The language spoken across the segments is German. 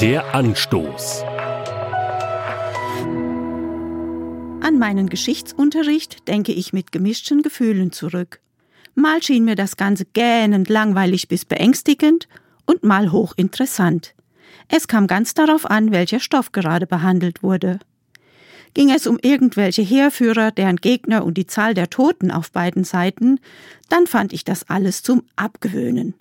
Der Anstoß. An meinen Geschichtsunterricht denke ich mit gemischten Gefühlen zurück. Mal schien mir das Ganze gähnend langweilig bis beängstigend und mal hochinteressant. Es kam ganz darauf an, welcher Stoff gerade behandelt wurde. Ging es um irgendwelche Heerführer, deren Gegner und die Zahl der Toten auf beiden Seiten, dann fand ich das alles zum Abgewöhnen.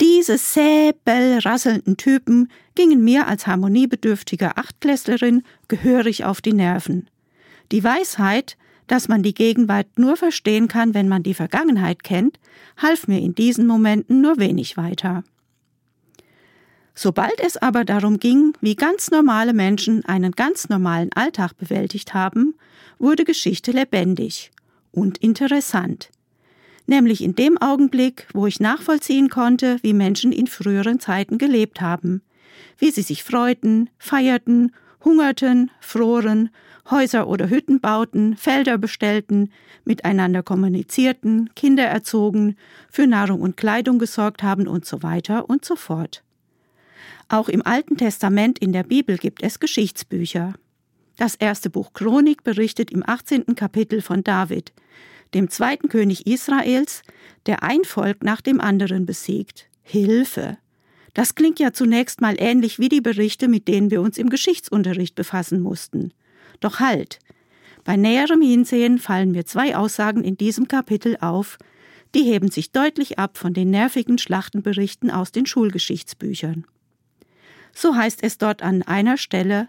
Diese säbelrasselnden Typen gingen mir als harmoniebedürftiger Achtklässlerin gehörig auf die Nerven. Die Weisheit, dass man die Gegenwart nur verstehen kann, wenn man die Vergangenheit kennt, half mir in diesen Momenten nur wenig weiter. Sobald es aber darum ging, wie ganz normale Menschen einen ganz normalen Alltag bewältigt haben, wurde Geschichte lebendig und interessant. Nämlich in dem Augenblick, wo ich nachvollziehen konnte, wie Menschen in früheren Zeiten gelebt haben, wie sie sich freuten, feierten, hungerten, froren, Häuser oder Hütten bauten, Felder bestellten, miteinander kommunizierten, Kinder erzogen, für Nahrung und Kleidung gesorgt haben und so weiter und so fort. Auch im Alten Testament in der Bibel gibt es Geschichtsbücher. Das erste Buch Chronik berichtet im 18. Kapitel von David, dem zweiten König Israels, der ein Volk nach dem anderen besiegt. Hilfe! Das klingt ja zunächst mal ähnlich wie die Berichte, mit denen wir uns im Geschichtsunterricht befassen mussten. Doch halt! Bei näherem Hinsehen fallen mir zwei Aussagen in diesem Kapitel auf, die heben sich deutlich ab von den nervigen Schlachtenberichten aus den Schulgeschichtsbüchern. So heißt es dort an einer Stelle,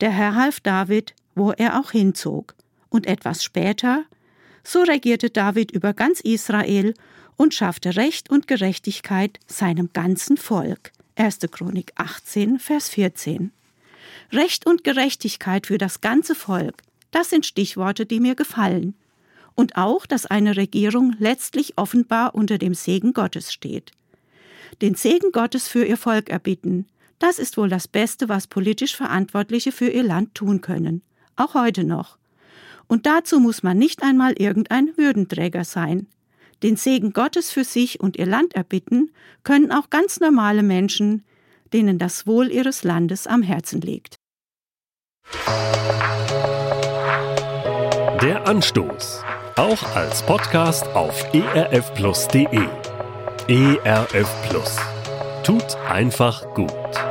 der Herr half David, wo er auch hinzog. Und etwas später, so regierte David über ganz Israel und schaffte Recht und Gerechtigkeit seinem ganzen Volk. 1. Chronik 18, Vers 14. Recht und Gerechtigkeit für das ganze Volk, das sind Stichworte, die mir gefallen. Und auch, dass eine Regierung letztlich offenbar unter dem Segen Gottes steht. Den Segen Gottes für ihr Volk erbitten, das ist wohl das Beste, was politisch Verantwortliche für ihr Land tun können. Auch heute noch. Und dazu muss man nicht einmal irgendein Würdenträger sein. Den Segen Gottes für sich und ihr Land erbitten können auch ganz normale Menschen, denen das Wohl ihres Landes am Herzen liegt. Der Anstoß. Auch als Podcast auf erfplus.de. ERF Plus. Tut einfach gut.